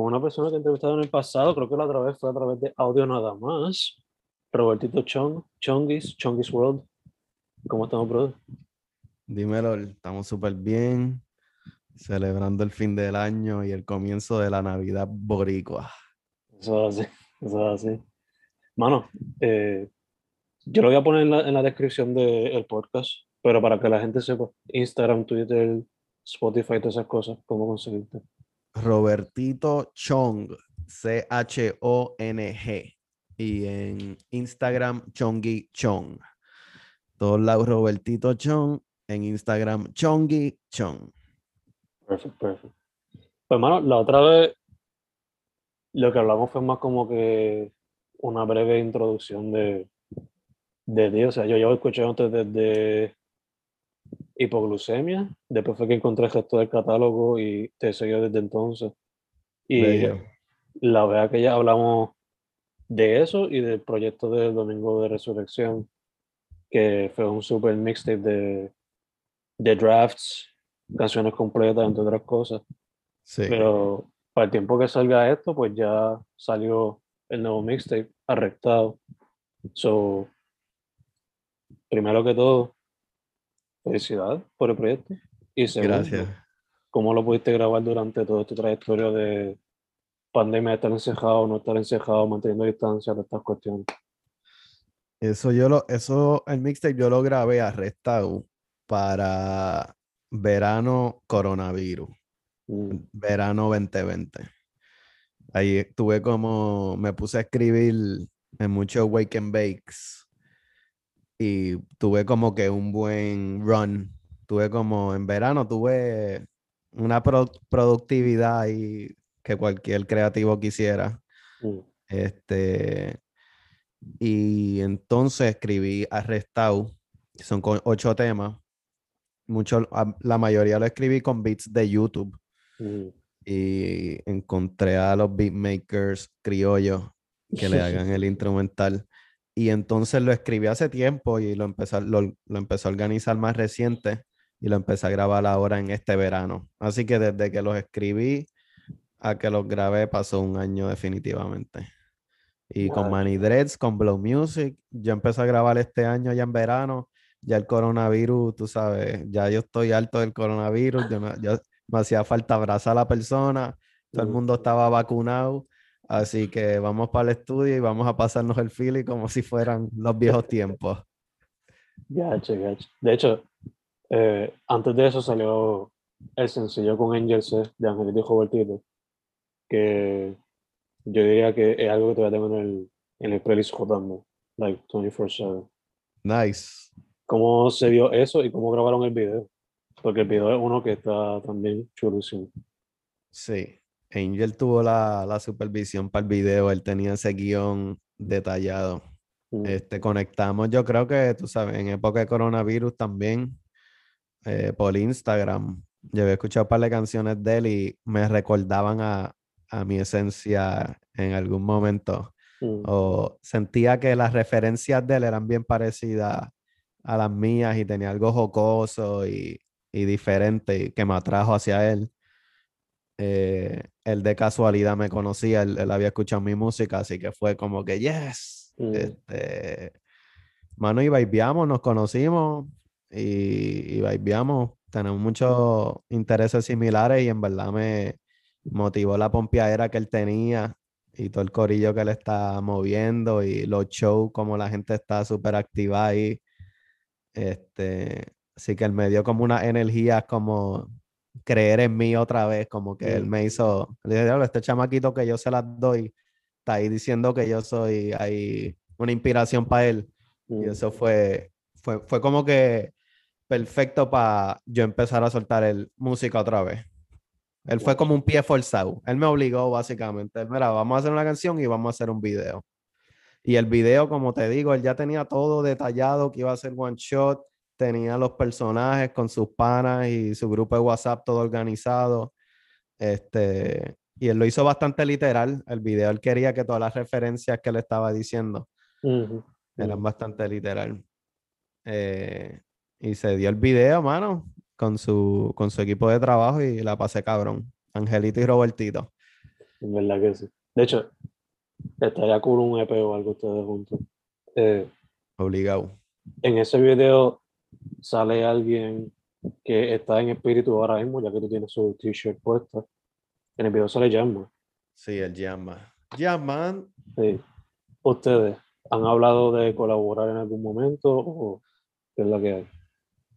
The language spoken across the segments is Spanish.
con una persona que he entrevistado en el pasado, creo que la otra vez fue a través de audio nada más, Robertito Chong, Chongis, Chongis World. ¿Cómo estamos, brother? Dímelo, estamos súper bien, celebrando el fin del año y el comienzo de la Navidad boricua. Eso es así, eso es así. Mano, eh, yo lo voy a poner en la, en la descripción del podcast, pero para que la gente sepa, Instagram, Twitter, Spotify, todas esas cosas, cómo conseguirte. Robertito Chong, C-H-O-N-G. Y en Instagram, Chongi Chong. Todos lados, Robertito Chong. En Instagram, Chongi Chong. Perfecto, perfecto. Pues, hermano, la otra vez lo que hablamos fue más como que una breve introducción de, de ti. O sea, yo llevo escuchándote desde hipoglucemia, después fue que encontré el gesto del catálogo y te seguí desde entonces. Y Bello. la verdad que ya hablamos de eso y del proyecto del Domingo de Resurrección, que fue un super mixtape de, de drafts, canciones completas, entre otras cosas. Sí. Pero para el tiempo que salga esto, pues ya salió el nuevo mixtape, arrestado. So, primero que todo, felicidades por el proyecto. Y segundo, Gracias. ¿cómo lo pudiste grabar durante toda tu trayectoria de pandemia, estar encejado, no estar encejado, manteniendo distancia de estas cuestiones? Eso yo lo, eso, el mixtape yo lo grabé arrestado para verano coronavirus. Mm, verano 2020. Ahí tuve como, me puse a escribir en muchos wake and bakes y tuve como que un buen run. Tuve como, en verano tuve una pro- productividad ahí que cualquier creativo quisiera. mm, Este, y entonces escribí Arrestado, que son con ocho temas. Mucho, la mayoría lo escribí con beats de YouTube mm. y encontré a los beatmakers criollos que le hagan el instrumental. Y entonces lo escribí hace tiempo y lo empecé, a- lo, lo empecé a organizar más reciente y lo empecé a grabar ahora en este verano. Así que desde que los escribí a que los grabé pasó un año definitivamente. Y con Wow. Manny Dreads, con Blow Music, yo empecé a grabar este año ya en verano. Ya el coronavirus, tú sabes, ya yo estoy harto del coronavirus, yo no- yo- me hacía falta abrazar a la persona, todo el mundo estaba vacunado, así que vamos para el estudio y vamos a pasarnos el feeling como si fueran los viejos tiempos. Gacho, gacho. De hecho, eh, antes de eso salió el sencillo con Angel C de Angelito y Robertito, que yo diría que es algo que todavía tengo en el, en el playlist jotando, like 24/7. Nice. ¿Cómo se vio eso y cómo grabaron el video? Porque el video es uno que está también chulísimo. Sí, Angel tuvo la, la supervisión para el video, él tenía ese guion detallado. Mm, Este, conectamos, yo creo que, tú sabes, en época de coronavirus también, eh, por Instagram. Yo había escuchado un par de canciones de él y me recordaban a, a mi esencia en algún momento. Mm, o sentía que las referencias de él eran bien parecidas a las mías y tenía algo jocoso y, y diferente que me atrajo hacia él. Eh, él de casualidad me conocía, él, él había escuchado mi música, así que fue como que, yes, Mm. este, mano, y vibeamos, nos conocimos y, y vibeamos, tenemos muchos intereses similares y en verdad me motivó la pompeadera que él tenía y todo el corillo que él está moviendo y los shows, como la gente está súper activa ahí. Este, así que él me dio como una energía como creer en mí otra vez, como que él me hizo, le dije, "Diablo, este chamaquito que yo se las doy, está ahí diciendo que yo soy ahí una inspiración para él. Y mm, eso fue, fue, fue como que perfecto para yo empezar a soltar el música otra vez. Él fue como un pie forzado. Él me obligó básicamente. Mira, vamos a hacer una canción y vamos a hacer un video. Y el video, como te digo, él ya tenía todo detallado, que iba a ser one shot, tenía los personajes con sus panas y su grupo de WhatsApp todo organizado. Este, y él lo hizo bastante literal. El video, él quería que todas las referencias que él estaba diciendo ujú, eran mm. bastante literal. Eh, y se dio el video, mano, con su, con su equipo de trabajo y la pasé cabrón. Angelito y Robertito. En verdad que sí. De hecho, estaría cool un EP o algo ustedes juntos. Eh, Obligado. en ese video sale alguien que está en espíritu ahora mismo, ya que tú tienes su t-shirt puesta. En el video sale Jamma. Sí, el Jamma. Jamman. Sí. ¿Ustedes han hablado de colaborar en algún momento o qué es lo que hay?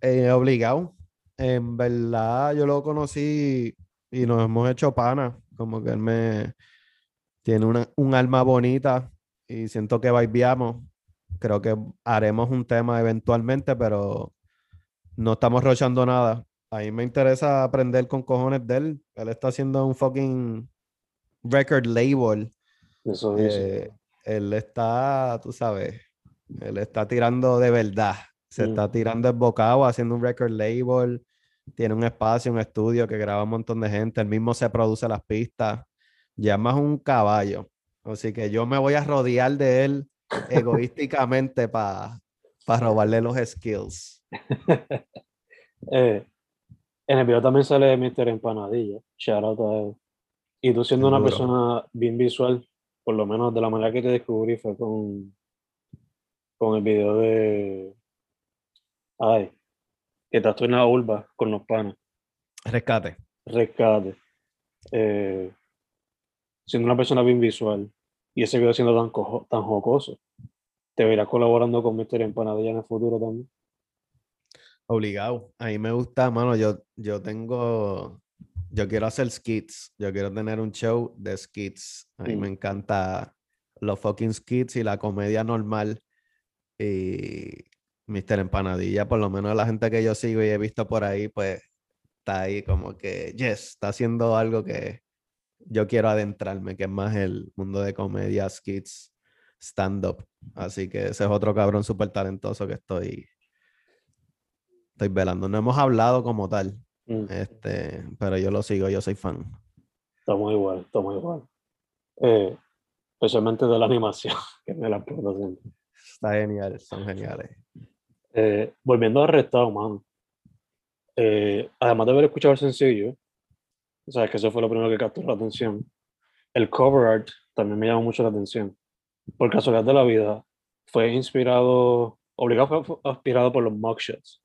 Eh, obligado. En verdad, yo lo conocí y nos hemos hecho pana. Como que él me tiene una, un alma bonita y siento que vibeamos. Creo que haremos un tema eventualmente, pero no estamos rochando nada. A mí me interesa aprender con cojones de él. Él está haciendo un fucking record label. Eso dice. Eh, él está, tú sabes, él está tirando de verdad. Se Mm. está tirando el bocado, haciendo un record label. Tiene un espacio, un estudio que graba un montón de gente. Él mismo se produce las pistas. Ya más un caballo. Así que yo me voy a rodear de él egoísticamente para robarle los skills. Eh, en el video también sale Mr. Empanadilla. Shout out a él. Y tú siendo una persona bien visual, por lo menos de la manera que te descubrí fue con, con el video de. Ay, que estás tú en la urba con los panas. Rescate. Rescate. Eh, siendo una persona bien visual y ese video siendo tan, cojo- tan jocoso, te verás colaborando con Mr. Empanadilla en el futuro también. Obligado. A mí me gusta, mano. Yo, yo tengo. Yo quiero hacer skits. Yo quiero tener un show de skits. A mí me encanta los fucking skits y la comedia normal. Y Mr. Empanadilla, por lo menos la gente que yo sigo y he visto por ahí, pues está ahí como que, yes, está haciendo algo que yo quiero adentrarme, que es más el mundo de comedia, skits, stand-up. Así que ese es otro cabrón súper talentoso que estoy, estoy velando. No hemos hablado como tal, Mm. este, pero yo lo sigo, yo soy fan. Estamos igual, estamos igual. Eh, especialmente de la animación, que me la acuerdo siempre. Está genial, son geniales. Eh, volviendo a Arrestado, mano. Eh, además de haber escuchado el sencillo, o sea, que eso fue lo primero que capturó la atención, el cover art también me llamó mucho la atención. Por casualidad de la vida, fue inspirado, obligado fue inspirado por los mugshots,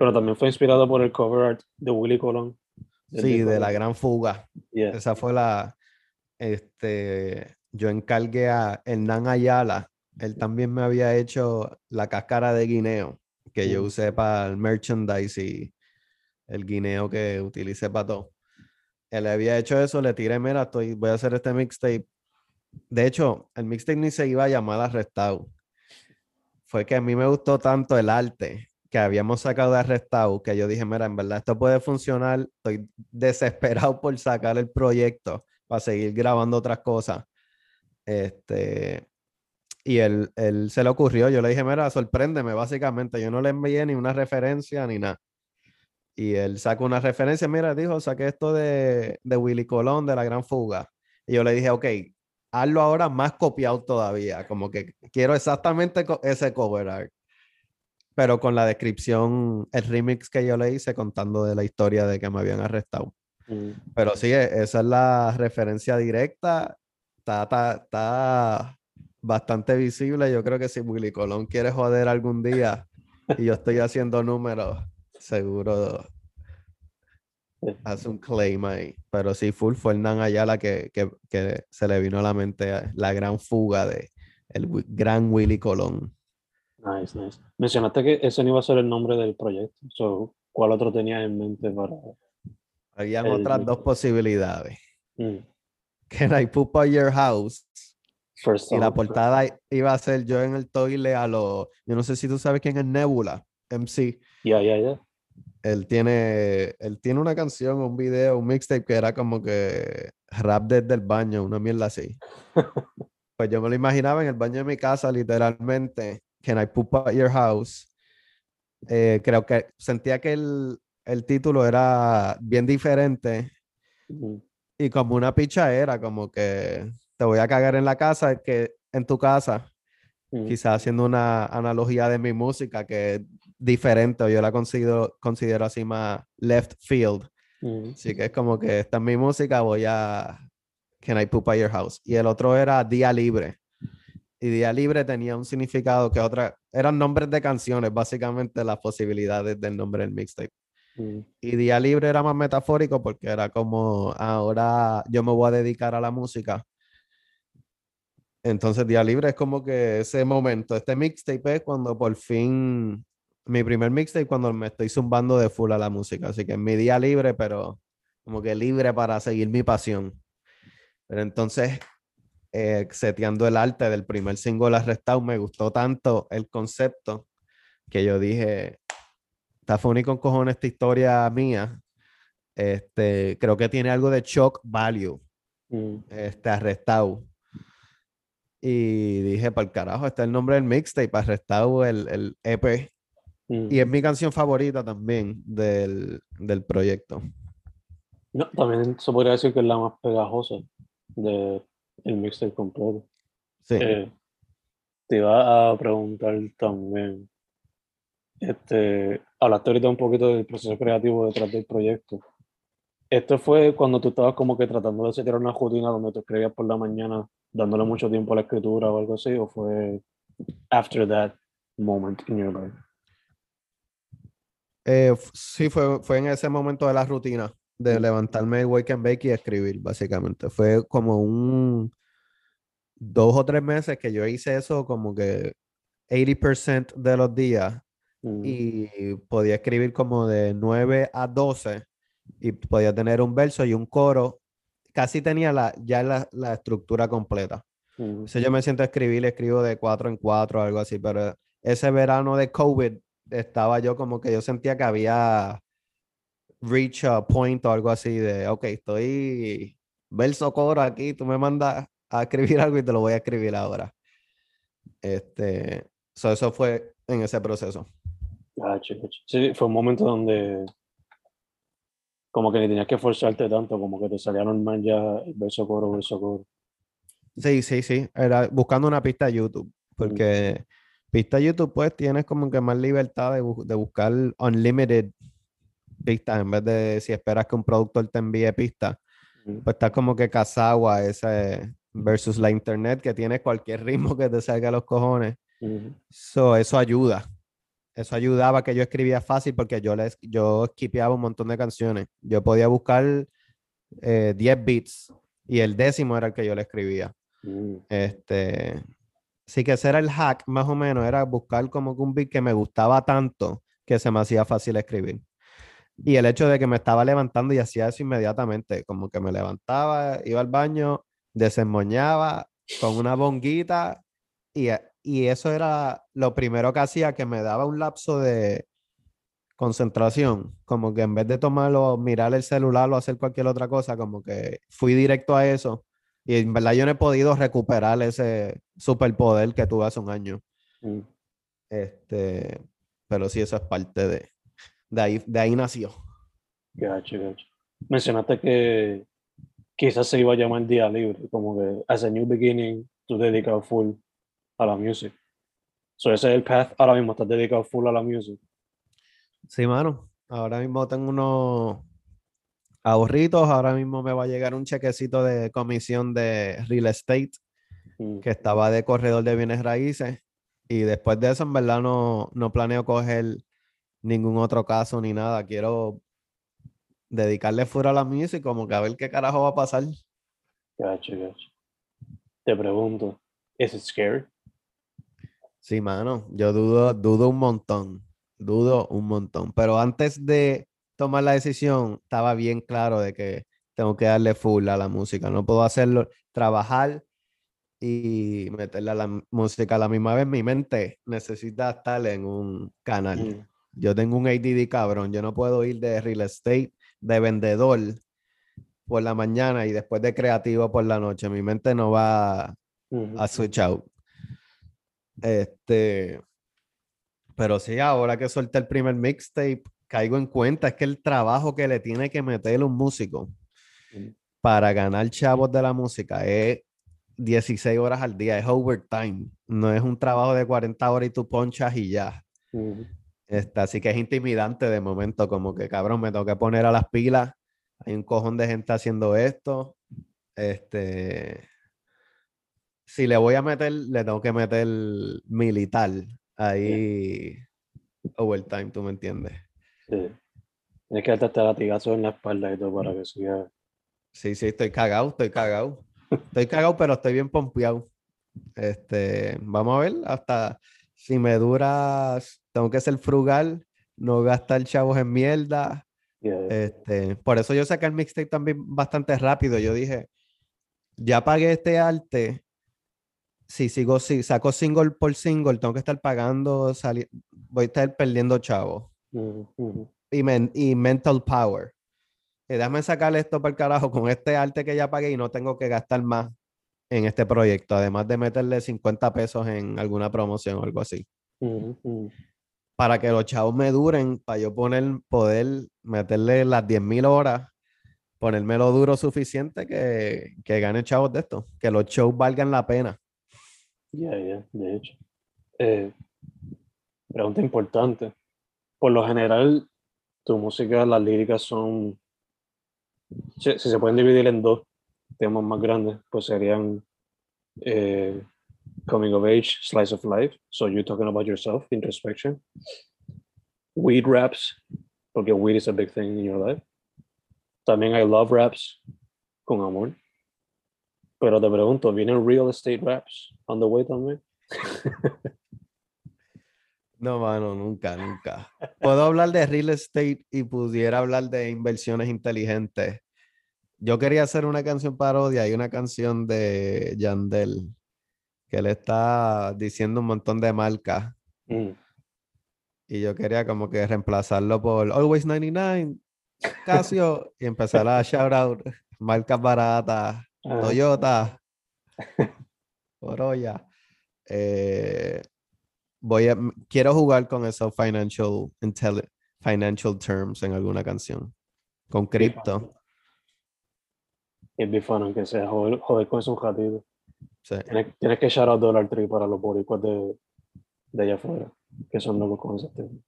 pero también fue inspirado por el cover art de Willy Colón. Sí, de la gran fuga. Yeah. Esa fue la, este, yo encargué a Hernán Ayala. Él también me había hecho la cáscara de guineo que yo Mm. usé para el merchandise y el guineo que utilicé para todo. Él había hecho eso, le tiré, mira, estoy, voy a hacer este mixtape. De hecho, el mixtape ni se iba a llamar Arrestado. Fue que a mí me gustó tanto el arte que habíamos sacado de Arrestado que yo dije, mira, en verdad esto puede funcionar. Estoy desesperado por sacar el proyecto para seguir grabando otras cosas. Este, y él, él se le ocurrió, yo le dije, mira, sorpréndeme, básicamente. Yo no le envié ni una referencia ni nada. Y él sacó una referencia, mira, dijo, saqué esto de, de Willy Colón, de La Gran Fuga. Y yo le dije, ok, hazlo ahora más copiado todavía, como que quiero exactamente ese cover art, pero con la descripción, el remix que yo le hice contando de la historia de que me habían arrestado. Mm. Pero sí, e- esa es la referencia directa. Está, está, está bastante visible. Yo creo que si Willy Colón quiere joder algún día y yo estoy haciendo números, seguro hace un claim ahí. Pero sí, full fue Hernán Ayala que, que, que se le vino a la mente la gran fuga de el gran Willy Colón. Nice, nice. Mencionaste que ese no iba a ser el nombre del proyecto. So, ¿Cuál otro tenías en mente para...? Habían El otras dos posibilidades. Mm. Can I poop at your house? First Y la portada i- iba a ser yo en el toile a lo. Yo no sé si tú sabes quién es Nebula, MC. Ya, ya, ya. Él tiene, él tiene una canción, un video, un mixtape que era como que rap desde el baño, una mierda así. Pues yo me lo imaginaba en el baño de mi casa, literalmente. Can I poop at your house? Eh, creo que sentía que el, el título era bien diferente y como una pichadera, como que te voy a cagar en la casa, que en tu casa Mm. quizás haciendo una analogía de mi música que es diferente, o yo la considero, considero así más left field. Mm. Así que es como que esta es mi música, voy a Can I Poop at Your House? Y el otro era Día Libre. Y Día Libre tenía un significado que otra, eran nombres de canciones, básicamente las posibilidades del nombre del mixtape. Mm. Y Día Libre era más metafórico porque era como ahora yo me voy a dedicar a la música. Entonces Día Libre es como que ese momento, este mixtape es cuando por fin, mi primer mixtape cuando me estoy zumbando de full a la música. Así que es mi día libre, pero como que libre para seguir mi pasión. Pero entonces, eh, seteando el arte del primer single Arrestado, me gustó tanto el concepto que yo dije, está funny con cojones esta historia mía. Este, creo que tiene algo de shock value, Mm. este, arrestado. Y dije, para el carajo, está el nombre del mixtape, arrestado el, el EP. Mm. Y es mi canción favorita también del, del proyecto. No, también se podría decir que es la más pegajosa de el mixtape completo. Sí. Eh, te iba a preguntar también, este, hablaste ahorita un poquito del proceso creativo detrás del proyecto. ¿Esto fue cuando tú estabas como que tratando de setear una rutina donde tú escribías por la mañana, dándole mucho tiempo a la escritura o algo así, o fue after that moment in your life? Eh, sí, fue, fue en ese momento de la rutina de levantarme, wake and bake y escribir, básicamente. Fue como un dos o tres meses que yo hice eso como que 80% de los días Mm, y podía escribir como de 9 a 12 y podía tener un verso y un coro. Casi tenía la, ya la, la estructura completa. mm, Si yo me siento a escribir, escribo de cuatro en cuatro, algo así, pero ese verano de COVID estaba yo como que yo sentía que había reach a point o algo así de, ok, estoy verso coro aquí, tú me mandas a escribir algo y te lo voy a escribir ahora. Este, so eso fue en ese proceso. gacho, gacho. Sí, fue un momento donde como que ni tenías que forzarte tanto, como que te salía normal ya el verso coro, verso coro. Sí, sí, sí. Era buscando una pista de YouTube. Porque pista de YouTube, pues tienes como que más libertad de, bu- de buscar unlimited pistas en vez de si esperas que un productor te envíe pistas. Mm, Pues estás como que casado a ese versus la internet que tiene cualquier ritmo que te salga a los cojones. mm, So, eso ayuda. Eso ayudaba que yo escribía fácil porque yo les yo skipeaba un montón de canciones. Yo podía buscar eh, 10 beats y el décimo era el que yo le escribía. mm, Este, sí que ese era el hack, más o menos, era buscar como que un beat que me gustaba tanto que se me hacía fácil escribir. Y el hecho de que me estaba levantando y hacía eso inmediatamente, como que me levantaba, iba al baño, desemmoñaba con una bonguita y, y eso era lo primero que hacía, que me daba un lapso de concentración, como que en vez de tomarlo, mirar el celular o hacer cualquier otra cosa, como que fui directo a eso. Y en verdad yo no he podido recuperar ese superpoder que tuve hace un año. mm. Este, pero sí, eso es parte de, de ahí, de ahí nació. Gacho, gacho. Mencionaste que, quizás se iba a llamar día libre, como que as a new beginning, tú dedicado full a la music. So ese es el path, ahora mismo estás dedicado full a la music. Sí, mano. Ahora mismo tengo unos ahorritos. Ahora mismo me va a llegar un chequecito de comisión de real estate Mm, que estaba de corredor de bienes raíces. Y después de eso, en verdad, no, no planeo coger ningún otro caso ni nada. Quiero dedicarle fuera a la música y como que a ver qué carajo va a pasar. Te pregunto, ¿es scary? Sí, mano, yo dudo, dudo un montón, dudo un montón. Pero antes de tomar la decisión, estaba bien claro de que tengo que darle full a la música. No puedo hacerlo, trabajar y meterle a la música a la misma vez. Mi mente necesita estar en un canal. Yo tengo un ADD cabrón. Yo no puedo ir de real estate, de vendedor por la mañana y después de creativo por la noche. Mi mente no va a switch out. Este, pero sí, ahora que solté el primer mixtape, caigo en cuenta es que el trabajo que le tiene que meter un músico para ganar chavos de la música es 16 horas al día, es overtime. No es un trabajo de 40 horas y tú ponchas y ya. Este, así que es intimidante de momento, como que cabrón, me tengo que poner a las pilas. Hay un cojón de gente haciendo esto. Este, si le voy a meter, le tengo que meter militar ahí overtime, ¿tú me entiendes? Sí. Tienes que darte hasta latigazo en la espalda y todo para que siga. Sí, sí, estoy cagado, estoy cagado. Estoy cagado, pero estoy bien pompeado. Este, vamos a ver, hasta si me dura, tengo que ser frugal, no gastar chavos en mierda. Yeah, Este, por eso yo saqué el mixtape también bastante rápido. Yo dije, ya pagué este arte. Si sigo, si saco single por single, tengo que estar pagando, voy a estar perdiendo chavos. ujú, ujú. Y, men- y mental power. Y déjame sacarle esto para el carajo con este arte que ya pagué y no tengo que gastar más en este proyecto, además de meterle 50 pesos en alguna promoción o algo así. Ujú, ujú. Para que los chavos me duren, para yo poner, poder meterle las 10.000 horas, ponérmelo duro suficiente que, que gane chavos de esto, que los shows valgan la pena. Yeah, yeah, de hecho. Eh, pregunta importante. Por lo general, tu música, las líricas son, si, si se pueden dividir en dos temas más grandes, pues serían eh, coming of age, slice of life. So you're talking about yourself, introspection. Weed raps, porque weed is a big thing in your life. También hay love raps con amor. Pero te pregunto, ¿vienen real estate raps on the way también? No, mano, nunca, nunca. Puedo hablar de real estate y pudiera hablar de inversiones inteligentes. Yo quería hacer una canción parodia y una canción de Yandel, que le está diciendo un montón de marcas. Mm, Y yo quería como que reemplazarlo por Always 99, Casio, y empezar a shout out marcas baratas. Toyota, Corolla. Eh, voy a, quiero jugar con esos financial, financial terms en alguna canción. Con cripto. Be fun, aunque sea joder, joder con eso un ratito. Sí. Tienes, tienes que shout out Dollar Tree para los boricuas de, de allá afuera, que son locos con ese tema.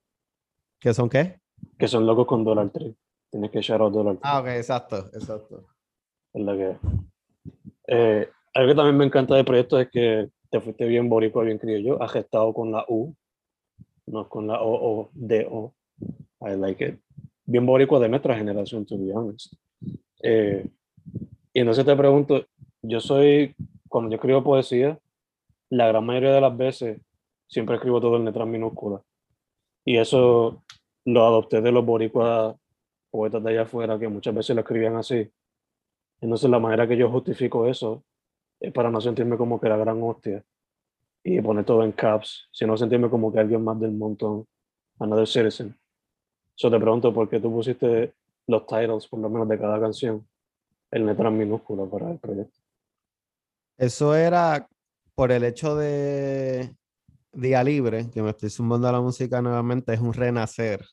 ¿Qué son qué? Que son locos con Dollar Tree. Tienes que shout out Dollar Tree. Ah, ok, exacto, exacto. es la que eh, algo que también me encanta del proyecto es que te fuiste bien boricua, bien criollo, has gestado con la U, no con la O o D O. I like it. Bien boricua de nuestra generación, to be honest. Eh, y entonces te pregunto, yo soy, cuando yo escribo poesía, la gran mayoría de las veces siempre escribo todo en letras minúsculas. Y eso lo adopté de los boricuas poetas de allá afuera, que muchas veces lo escribían así. Entonces la manera que yo justifico eso es para no sentirme como que la gran hostia y poner todo en caps, sino sentirme como que alguien más del montón, another citizen. So te pregunto por qué tú pusiste los titles, por lo menos de cada canción, en letras minúsculas para el proyecto. Eso era por el hecho de Día Libre, que me estoy sumando a la música nuevamente, es un renacer.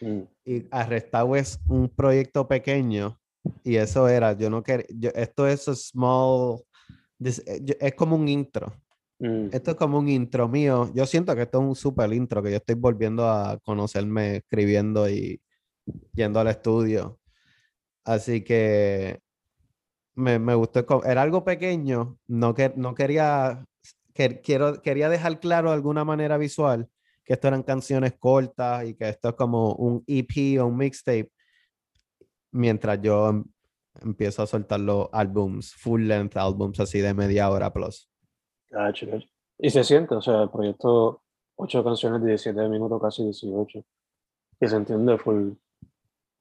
Mm, Y Arrestado es un proyecto pequeño Y eso era, yo no quería, esto es small, this- eh, yo- es como un intro. Mm, Esto es como un intro mío. Yo siento que esto es un super intro, que yo estoy volviendo a conocerme escribiendo y yendo al estudio. Así que me, me gustó. Era algo pequeño, no, que, no quería, que, quiero, quería dejar claro de alguna manera visual que esto eran canciones cortas y que esto es como un EP o un mixtape, mientras yo em- empiezo a soltar los álbums, full length álbums así de media hora plus. gacho. Y se siente, o sea, el proyecto, ocho canciones de 17 minutos, casi 18. Y se entiende full.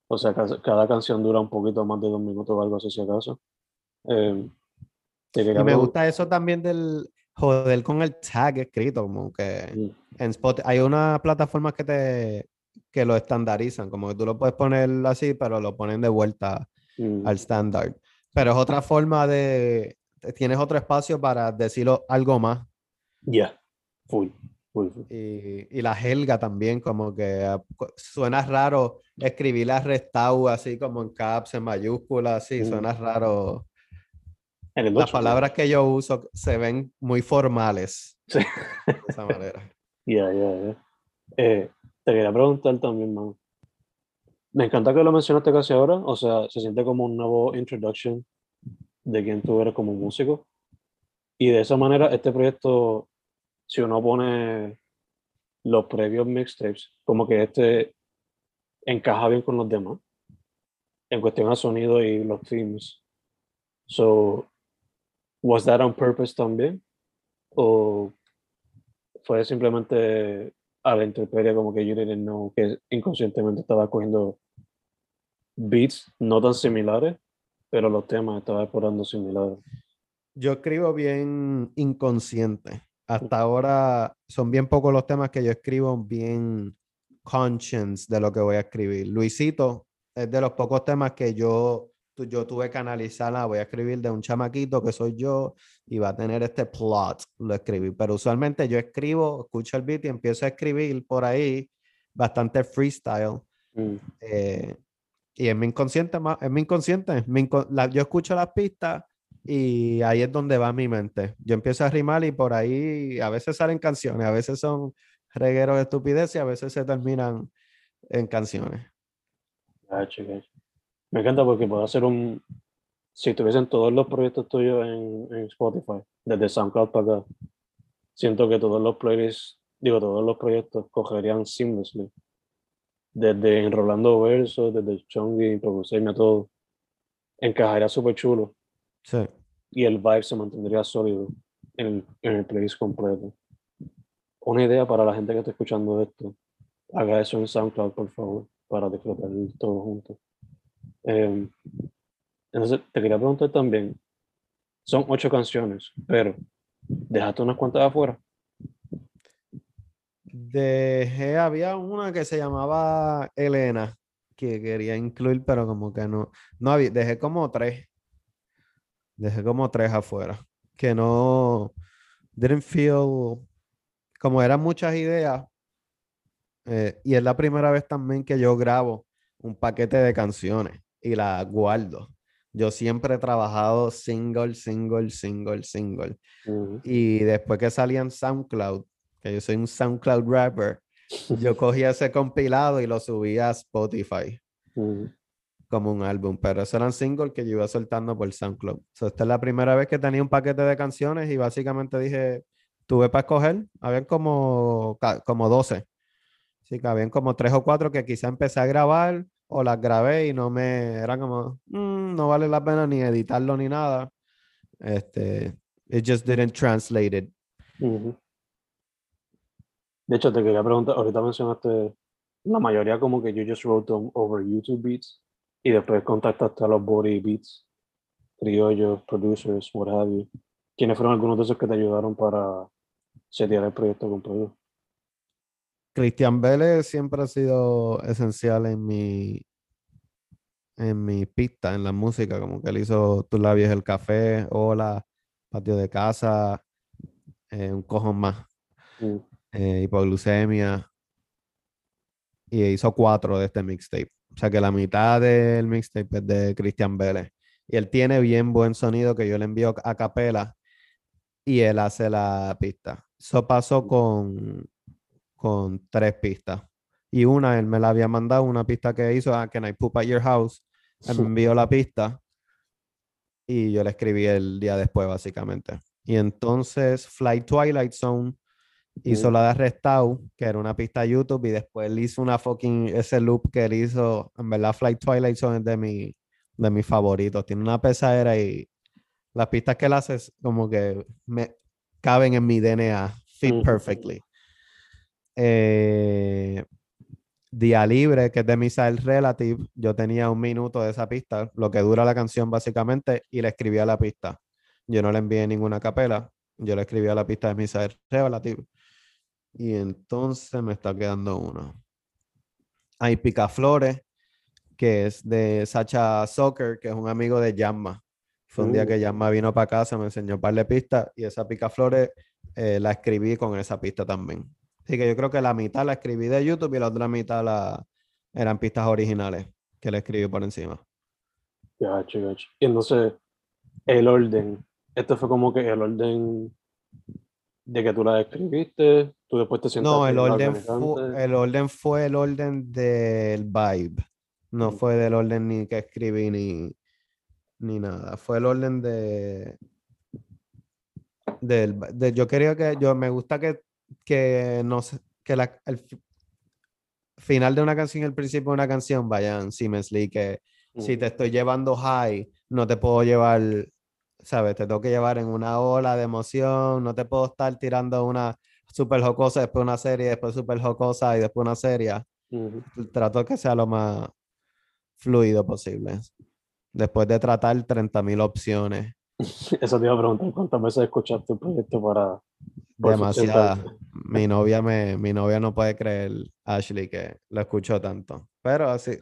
O sea, cada, cada canción dura un poquito más de dos minutos o algo así, si acaso. Eh, Y me gusta eso también del joder con el tag escrito, como que Mm, en Spotify hay una plataforma que te que lo estandarizan, como que tú lo puedes poner así, pero lo ponen de vuelta mm, al estándar. Pero es otra forma de, tienes otro espacio para decirlo algo más. Ya, full, full, full. Y, y la jerga también, como que ah, suena raro escribir la restau así como en caps, en mayúsculas, así, Mm. suena raro. En el Las ocho, palabras que yo uso se ven muy formales Sí. de esa manera. Ya, ya, ya. Eh, te quería preguntar también, man. Me encanta que lo mencionaste casi ahora, o sea, se siente como un nuevo introduction de quién tú eres como músico. Y de esa manera, este proyecto, si uno pone los previos mixtapes, como que este encaja bien con los demás, en cuestión a sonido y los themes. So, was that on purpose también? ¿O fue simplemente a la intemperie como que you didn't know que inconscientemente estaba cogiendo beats no tan similares, pero los temas estaban explorando similares. Yo escribo bien inconsciente. Hasta ahora son bien pocos los temas que yo escribo bien conscious de lo que voy a escribir. Luisito es de los pocos temas que yo, yo tuve que analizar. ah, voy a escribir de un chamaquito que soy yo y va a tener este plot. Lo escribí. Pero usualmente yo escribo, escucho el beat y empiezo a escribir por ahí bastante freestyle. Mm, Eh, y en mi inconsciente, en mi inconsciente, mi inco- la- yo escucho las pistas y ahí es donde va mi mente. Yo empiezo a rimar y por ahí a veces salen canciones, a veces son regueros de estupidez y a veces se terminan en canciones. gacho, gacho. Me encanta porque puedo hacer un. Si tuviesen todos los proyectos tuyos en, en Spotify, desde SoundCloud para acá, siento que todos los playlists, digo, todos los proyectos cogerían seamlessly. Desde enrolando versos, desde Chongi, Producirme, todo. Encajaría súper chulo. Sí. y el vibe se mantendría sólido en el, en el playlist completo. Una idea para la gente que está escuchando esto, haga eso en SoundCloud, por favor, para disfrutar todo junto. Eh, entonces, te quería preguntar también, son ocho canciones, pero dejaste unas cuantas afuera. Dejé, había una que se llamaba Elena, que quería incluir, pero como que no, no había, dejé como tres, dejé como tres afuera, que no, didn't feel, como eran muchas ideas, eh, y es la primera vez también que yo grabo un paquete de canciones y las guardo. Yo siempre he trabajado single, single, single, single. Ujú, Y después que salía en SoundCloud, que yo soy un SoundCloud rapper, yo cogía ese compilado y lo subía a Spotify como un álbum, pero esos eran singles que yo iba soltando por SoundCloud. So, esta es la primera vez que tenía un paquete de canciones y básicamente dije, tuve para escoger, habían como, como 12. Sí, que habían como tres o cuatro que quizá empecé a grabar o las grabé y no me, eran como, "Mm, no vale la pena ni editarlo ni nada. Este, it just didn't translate it. Ujú. De hecho, te quería preguntar, ahorita mencionaste la mayoría como que you just wrote them over YouTube beats y después contactaste a los body beats, criollos, producers, what have you. ¿Quiénes fueron algunos de esos que te ayudaron para setear el proyecto completo? Cristian Vélez siempre ha sido esencial en mi, en mi pista, en la música, como que él hizo Tus labios el café, Hola, Patio de casa, eh, un cojón más, Mm, eh, hipoglucemia, y hizo cuatro de este mixtape. O sea que la mitad del mixtape es de Cristian Vélez. Y él tiene bien buen sonido que yo le envío a capela y él hace la pista. Eso pasó con, con tres pistas. Y una, él me la había mandado, una pista que hizo, ah, Can I Poop at Your House? Él me envió la pista y yo la escribí el día después, básicamente. Y entonces Flight Twilight Zone hizo Mm. la de Arrestado, que era una pista de YouTube, y después él hizo una fucking, ese loop que él hizo, en verdad Flight Twilight Zone es de, mi, de mis favoritos. Tiene una pesadera y las pistas que él hace como que me caben en mi DNA, fit perfectly. Eh, Día Libre, que es de Misael Relative, yo tenía un minuto de esa pista, lo que dura la canción básicamente, y le escribí a la pista. Yo no le envié ninguna capela, yo le escribí a la pista de Misael Relative. Y entonces me está quedando uno. Hay Picaflores, que es de Sacha Soccer, que es un amigo de Yamma. Fue un día Uh. que Yamma vino para casa, me enseñó un par de pistas y esa Picaflores eh, la escribí con esa pista también. Así que yo creo que la mitad la escribí de YouTube y la otra mitad la, eran pistas originales que le escribí por encima. Gacho, gacho. Y entonces, el orden. Esto fue como que el orden de que tú la escribiste, tú después te sientaste No, el orden, organizaste. fu- el orden fue el orden del vibe. No fue del orden ni que escribí ni, ni nada. Fue el orden de, del, de- yo quería que yo me gusta que, que no sé, que la, el fi- final de una canción y el principio de una canción vayan seamlessly, que si te estoy llevando high, no te puedo llevar, ¿sabes? Te tengo que llevar en una ola de emoción, no te puedo estar tirando una super jocosa, después una serie, después super jocosa y después una serie. Trato que sea lo más fluido posible. Después de tratar 30.000 opciones, Eso te iba a preguntar, ¿cuántas veces escuchaste el proyecto para... demasiada. Mi novia me, mi novia no puede creer, Ashley, que lo escucho tanto. Pero así,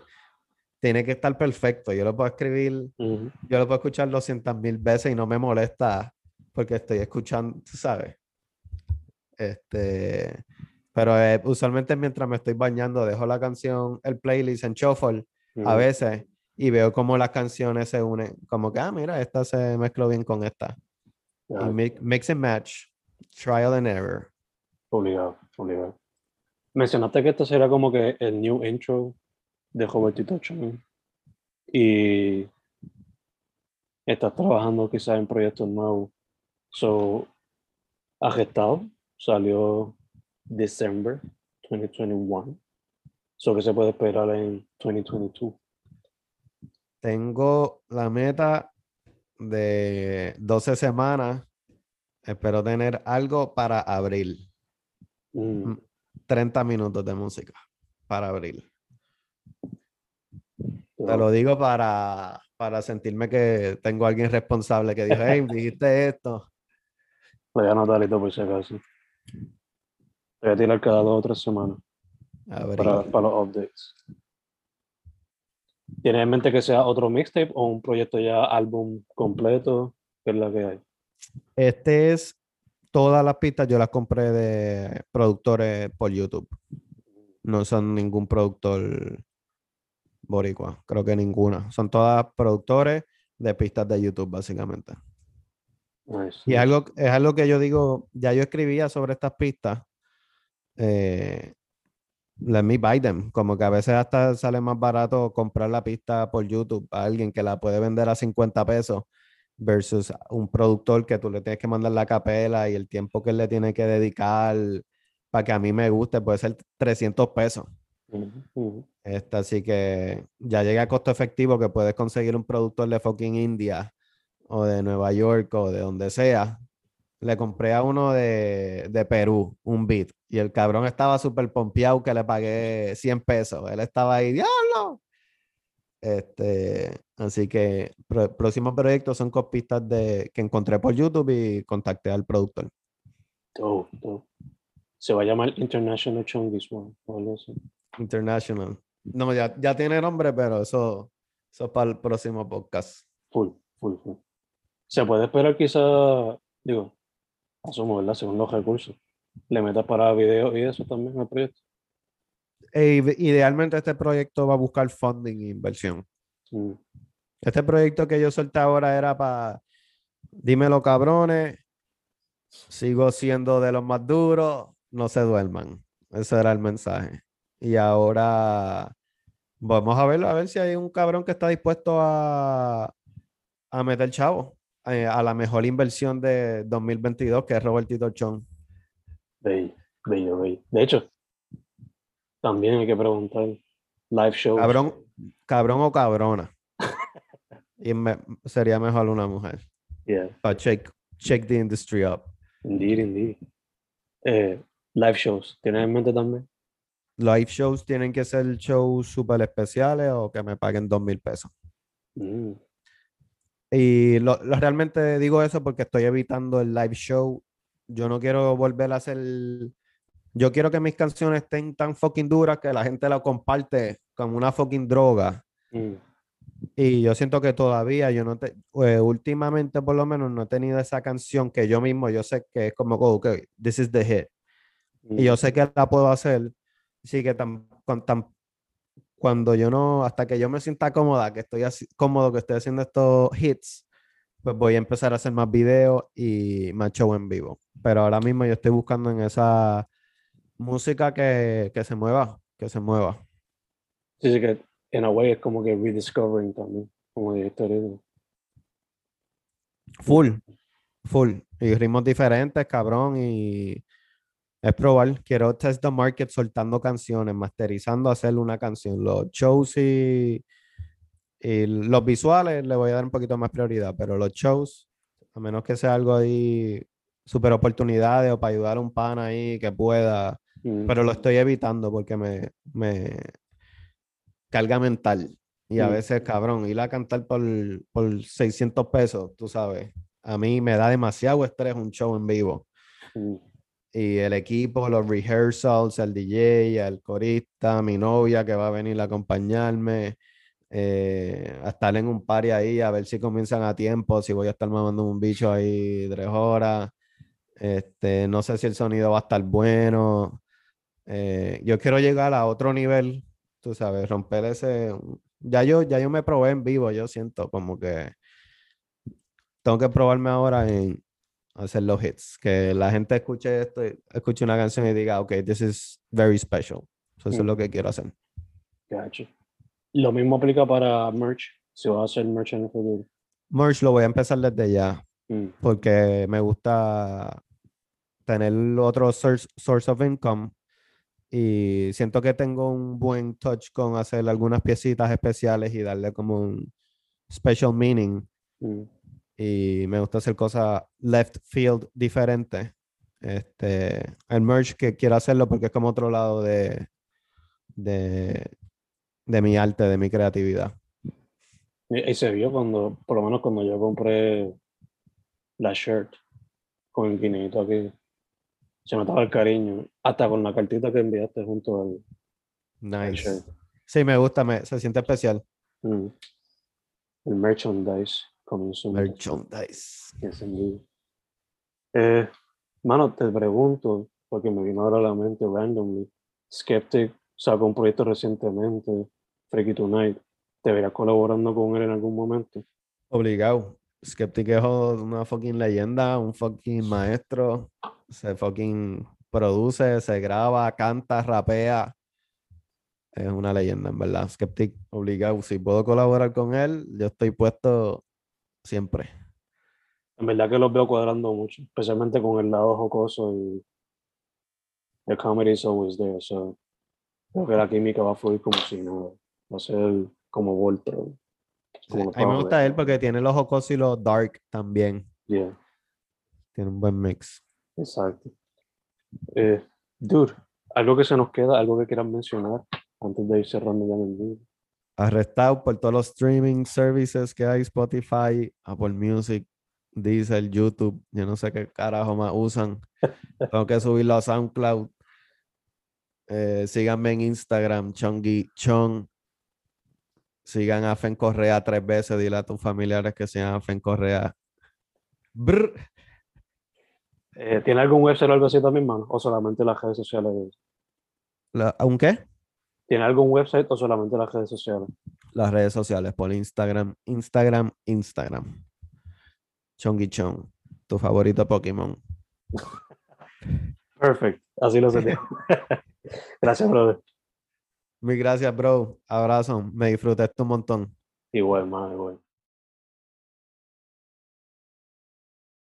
tiene que estar perfecto. Yo lo puedo escribir Ujú. yo lo puedo escuchar 200 mil veces y no me molesta porque estoy escuchando, tú sabes. Este, pero eh, usualmente mientras me estoy bañando, dejo la canción, el playlist en shuffle a Ujú. veces y veo cómo las canciones se unen. Como que, ah, mira, esta se mezcló bien con esta. Y Gacho. mi- mix and match, trial and error. Obligado, obligado. Mencionaste que esto sería como que el new intro de Robertito Chan. Y estás trabajando quizás en proyectos nuevos. So, Arrestado salió December 2021. So, ¿qué se puede esperar en 2022? Tengo la meta de 12 semanas. Espero tener algo para abril. Mm, 30 minutos de música para abril. Te lo digo para, para sentirme que tengo a alguien responsable que dijo, hey, dijiste esto. Lo voy a anotar por si acaso. Voy a tirar cada dos o tres semanas. Para, para los updates. ¿Tienes en mente que sea otro mixtape o un proyecto ya álbum completo? ¿Qué es la que hay? Este es, todas las pistas yo las compré de productores por YouTube. No son ningún productor boricua, creo que ninguna. Son todas productores de pistas de YouTube, básicamente. Nice, Y algo, es algo que yo digo, ya yo escribía sobre estas pistas. Eh, let me buy them. Como que a veces hasta sale más barato comprar la pista por YouTube a alguien que la puede vender a 50 pesos versus un productor que tú le tienes que mandar la capela y el tiempo que él le tiene que dedicar para que a mí me guste puede ser 300 pesos. Este, así que ya llega a costo efectivo que puedes conseguir un productor de fucking India o de Nueva York o de donde sea. Le compré a uno de, de Perú un beat y el cabrón estaba súper pompeado que le pagué 100 pesos. Él estaba ahí, ¡diablo! Este, así que pro- próximos proyectos son copistas de, que encontré por YouTube y contacté al productor. Dope, dope. Se va a llamar International Chungus One. International. No, ya, ya tiene nombre, pero eso, eso es para el próximo podcast. Full, full, full. Se puede esperar quizá, digo, asumo, ¿verdad? Según los recursos. Le metas para video y eso también al proyecto. e ide- idealmente este proyecto va a buscar funding e inversión. Mm, Este proyecto que yo solté ahora era para, dímelo cabrones, sigo siendo de los más duros, no se duerman. Ese era el mensaje. Y ahora vamos a ver, a ver si hay un cabrón que está dispuesto a, a meter chavo eh, a la mejor inversión de 2022, que es Robertito Chon. bello, bello, bello. De hecho, también hay que preguntar live shows. Cabrón, cabrón o cabrona. Y me- sería mejor una mujer. Yeah, Para check, check the industry up. indeed, indeed. Eh, live shows, ¿tienes en mente también? Live shows tienen que ser shows súper especiales o que me paguen dos mil pesos. Mm, Y lo, lo- realmente digo eso porque estoy evitando el live show. Yo no quiero volver a hacer. Yo quiero que mis canciones estén tan fucking duras que la gente la comparte como una fucking droga. mm, Y yo siento que todavía yo no te, eh, últimamente por lo menos no he tenido esa canción que yo mismo, yo sé que es como, oh, ok, this is the hit. mm. Y yo sé que la puedo hacer. Así que tan, con- tan- cuando yo no, hasta que yo me sienta cómoda, que estoy así, cómodo, que estoy haciendo estos hits, pues voy a empezar a hacer más videos y más show en vivo. Pero ahora mismo yo estoy buscando en esa música que, que se mueva, que se mueva. Sí, sí, que en a way es como que rediscovering también, como ahorita. Full, full. Y ritmos diferentes, cabrón. Y es probar. Quiero test the market soltando canciones, masterizando, hacer una canción. Los shows y, y los visuales le voy a dar un poquito más prioridad, pero los shows, a menos que sea algo ahí, super oportunidades o para ayudar a un pan ahí que pueda. Mm, Pero lo estoy evitando porque me, me carga mental. Y a Mm. veces, cabrón, ir a cantar por, por 600 pesos, tú sabes. A mí me da demasiado estrés un show en vivo. mm, Y el equipo, los rehearsals, el DJ, el corista, mi novia que va a venir a acompañarme, eh, a estar en un party ahí, a ver si comienzan a tiempo, si voy a estar mamando un bicho ahí tres horas. Este, no sé si el sonido va a estar bueno. Eh, yo quiero llegar a otro nivel, tú sabes, romper ese. Ya yo, ya yo me probé en vivo, yo siento como que tengo que probarme ahora en hacer los hits, que la gente escuche esto, escuche una canción y diga, ok, this is very special. So, eso es lo que quiero hacer. gotcha. Lo mismo aplica para merch, si vas a hacer merch en el futuro. Merch lo voy a empezar desde ya, Mm, porque me gusta tener otro source, source of income y siento que tengo un buen touch con hacer algunas piecitas especiales y darle como un special meaning mm, y me gusta hacer cosas left field diferentes. Este, el merch que quiero hacerlo porque es como otro lado de, de, de mi arte, de mi creatividad. Y, y se vio cuando, por lo menos cuando yo compré la shirt con el guineito aquí. Se notaba el cariño, hasta con la cartita que enviaste junto al, al Nice. shirt. Sí, me gusta, me, se siente especial. Mm. El merchandise comenzó. Merchandise. Yes. Eh, mano, te pregunto, porque me vino ahora a la mente randomly. Skeptic sacó un proyecto recientemente, Freaky Tonight. ¿Te verás colaborando con él en algún momento? Obligado. Skeptic es una fucking leyenda, un fucking maestro. Se fucking produce, se graba, canta, rapea. Es una leyenda, en verdad. Skeptic, obligado. Si puedo colaborar con él, yo estoy puesto siempre. En verdad que los veo cuadrando mucho, especialmente con el lado jocoso y el comedy is always there. So, creo que la química va a fluir como si nada. Va a ser como Voltron. Sí, A mí me gusta él porque tiene los jocosos y los dark también. Yeah. Tiene un buen mix. Exacto. Eh, dude, algo que se nos queda, algo que quieran mencionar antes de ir cerrando ya en el video. Arrestado por todos los streaming services que hay, Spotify, Apple Music, Deezer, YouTube. Yo no sé qué carajo más usan. Tengo que subirlo a SoundCloud. Eh, síganme en Instagram, Chongi Chong. Sigan a Fen Correa tres veces. Dile a tus familiares que sean a Fen Correa. Brr. Eh, ¿Tiene algún website o algo así también, mano? ¿O solamente las redes sociales? La- ¿Un qué? ¿Tiene algún website o solamente las redes sociales? Las redes sociales, por Instagram, Instagram, Instagram. Chongi Chong, tu favorito Pokémon. Perfect. Así lo sé. Gracias, brother. Mil gracias, bro. Abrazo. Me disfruté esto un montón. Igual, man, igual.